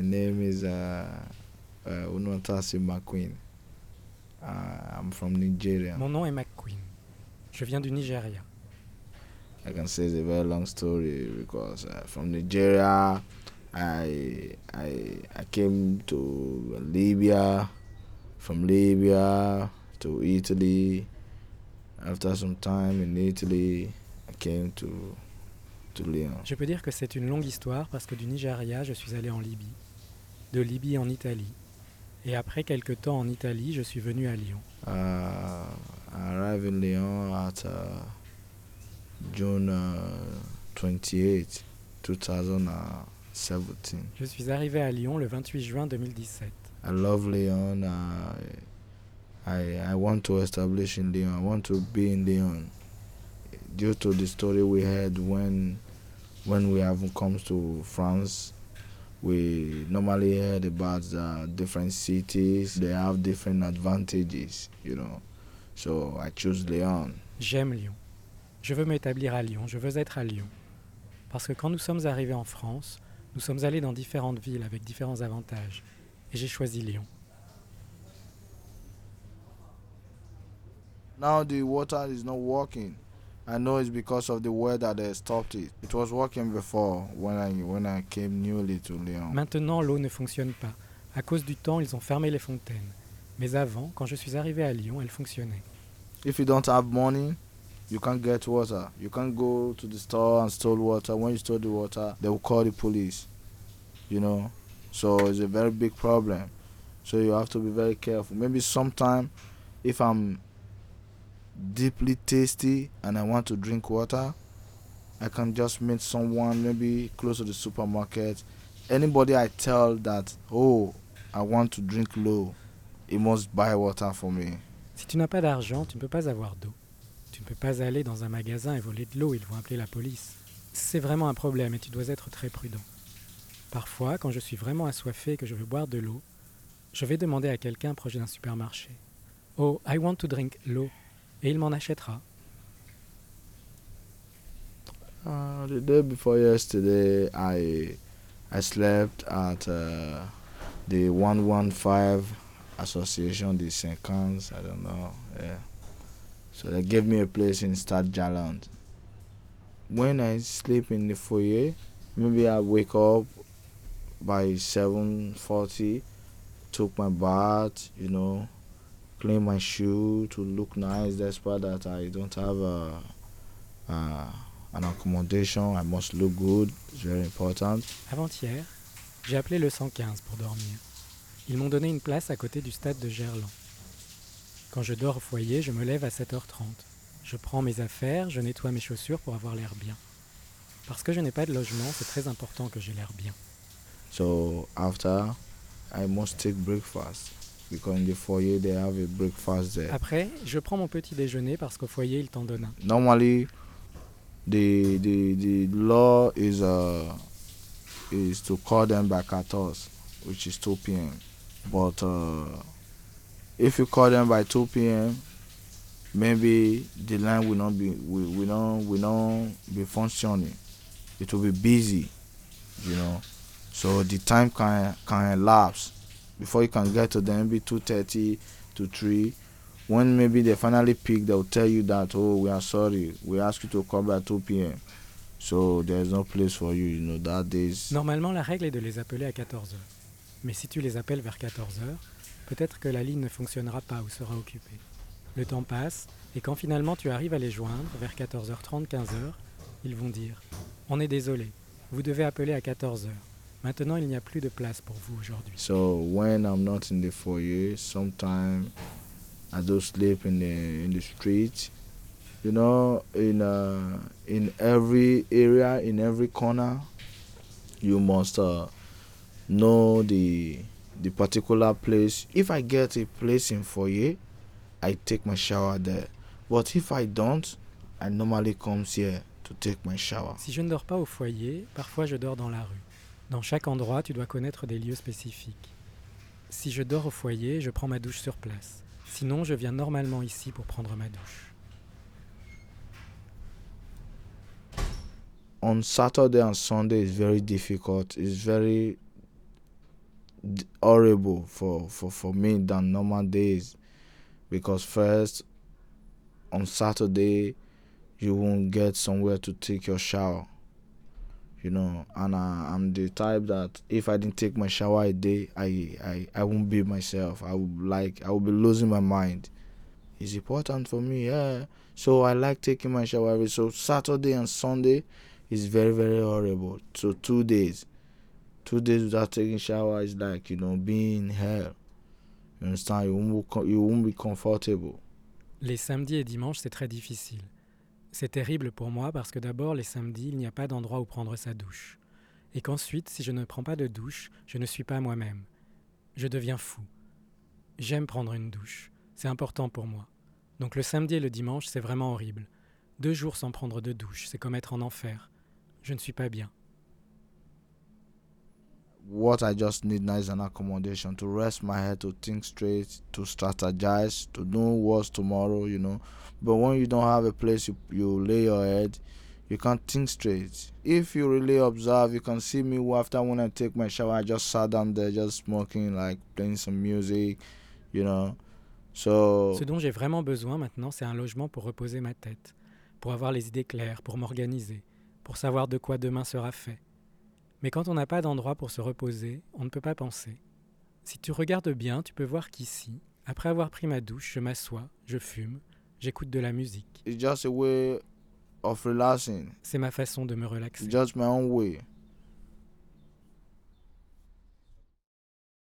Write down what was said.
my name is uh, uh, Unwatasi McQueen. Uh, I'm from Nigeria. Mon nom est McQueen. Je viens du Nigeria. I can say it's a very long story because uh, from Nigeria, I I I came to Libya, from Libya to Italy. After some time in Italy, I came to to Lyon. Je peux dire que c'est une longue histoire parce que du Nigeria, je suis allé en Libye. De Libye en Italie. Et après quelques temps en Italie, je suis venu à Lyon. Uh, I arrived in Lyon at uh, June uh, 28, 2017. Je suis arrivé à Lyon le 28 juin 2017. I love Lyon. I, I I want to establish in Lyon. I want to be in Lyon. Due to the story we had when when we have come to France, we normally heard about the different cities. They have different advantages, you know. So I choose Lyon. J'aime Lyon. Je veux m'établir à Lyon, je veux être à Lyon. Parce que quand nous sommes arrivés en France, nous sommes allés dans différentes villes avec différents avantages. Et j'ai choisi Lyon. Now the water is not working. I know it's because of the weather they stopped it. It was working before when I when I came newly to Lyon. Maintenant, l'eau ne fonctionne pas. À cause du temps, ils ont fermé les fontaines. Mais avant, quand je suis arrivé à Lyon, elle fonctionnait. If you don't have money, you can't get water. You can't go to the store and store water. When you store the water, they will call the police. You know, so it's a very big problem. So you have to be very careful. Maybe sometime, if I'm deeply and I want to drink water, I can just meet someone maybe close to the supermarket. Anybody I tell that, oh, I want to drink low, he must buy water for me. Si tu n'as pas d'argent, tu ne peux pas avoir d'eau. Tu ne peux pas aller dans un magasin et voler de l'eau, ils vont appeler la police. C'est vraiment un problème et tu dois être très prudent. Parfois, quand je suis vraiment assoiffé et que je veux boire de l'eau, je vais demander à quelqu'un proche d'un supermarché. Oh, I want to drink l'eau. Et il m'en achètera. Uh, the day before yesterday, I I slept at uh, the 115 Association de Saint-Cans. I don't know. Yeah. So they gave me a place in Stade Jaland. When I sleep in the foyer, maybe I wake up by 7:40, took my bath, you know, clean my shoe to look nice. Despite that I don't have a, uh, an accommodation, I must look good. It's very important. Avant-hier, j'ai appelé le 115 pour dormir. Ils m'ont donné une place à côté du stade de Gerland. Quand je dors au foyer, je me lève à 7h30. Je prends mes affaires, je nettoie mes chaussures pour avoir l'air bien. Parce que je n'ai pas de logement, c'est très important que j'ai l'air bien. So after, I must take breakfast because in the foyer they have a breakfast there. Après, je prends mon petit déjeuner parce qu'au foyer, ils t'en donnent un. Normally, the the the law is uh is to call them back at us, which is 2 p.m. But uh, if you call them by 2 p.m., maybe the line will not be will, will not will not be functioning. It will be busy, you know. So the time can can elapse before you can get to them. Maybe 2:30 to 3. When maybe they finally pick, they'll tell you that oh we are sorry, we ask you to come by 2 p.m. So there's no place for you, you know. That days. Normalement, la règle est de les appeler à 14h. Mais si tu les appelles vers 14h, peut-être que la ligne ne fonctionnera pas ou sera occupée. Le temps passe, et quand finalement tu arrives à les joindre, vers 14h30, 15h, ils vont dire On est désolé, vous devez appeler à 14h. Maintenant, il n'y a plus de place pour vous aujourd'hui. So when I'm not in the foyer, sometimes I do sleep in the in the street. You know, in uh, in every area, in every corner, you must uh, know the the particular place. If I get a place in foyer, I take my shower there. But if I don't, I normally come here to take my shower. Si je ne dors pas au foyer, parfois je dors dans la rue. Dans chaque endroit, tu dois connaître des lieux spécifiques. Si je dors au foyer, je prends ma douche sur place. Sinon, je viens normalement ici pour prendre ma douche. On Saturday and Sunday is very difficult. It's very horrible for, for, for me than normal days because first on Saturday you won't get somewhere to take your shower you know and I, i'm the type that if i didn't take my shower a day i i, I won't be myself. I would like i would be losing my mind. It's important for me yeah. So i like taking my shower every so saturday and sunday is very very horrible. So two days two days without taking shower is like you know being in hell. You understand? You won't, you won't be comfortable. Les samedis et dimanches, c'est très difficile. C'est terrible pour moi parce que d'abord, les samedis, il n'y a pas d'endroit où prendre sa douche. Et qu'ensuite, si je ne prends pas de douche, je ne suis pas moi-même. Je deviens fou. J'aime prendre une douche. C'est important pour moi. Donc le samedi et le dimanche, c'est vraiment horrible. Deux jours sans prendre de douche, c'est comme être en enfer. Je ne suis pas bien. What I just need now is an accommodation to rest my head, to think straight, to strategize, to know what's tomorrow, you know. But when you don't have a place you, you lay your head, you can't think straight. If you really observe, you can see me after when I take my shower, I just sat down there just smoking, like playing some music, you know. So Ce dont j'ai vraiment besoin maintenant, c'est un logement pour reposer ma tête, pour avoir les idées claires, pour m'organiser, pour savoir de quoi demain sera fait. Mais quand on n'a pas d'endroit pour se reposer, on ne peut pas penser. Si tu regardes bien, tu peux voir qu'ici, après avoir pris ma douche, je m'assois, je fume, j'écoute de la musique. it's just a way of relaxing. C'est ma façon de me relaxer. It's just my own way.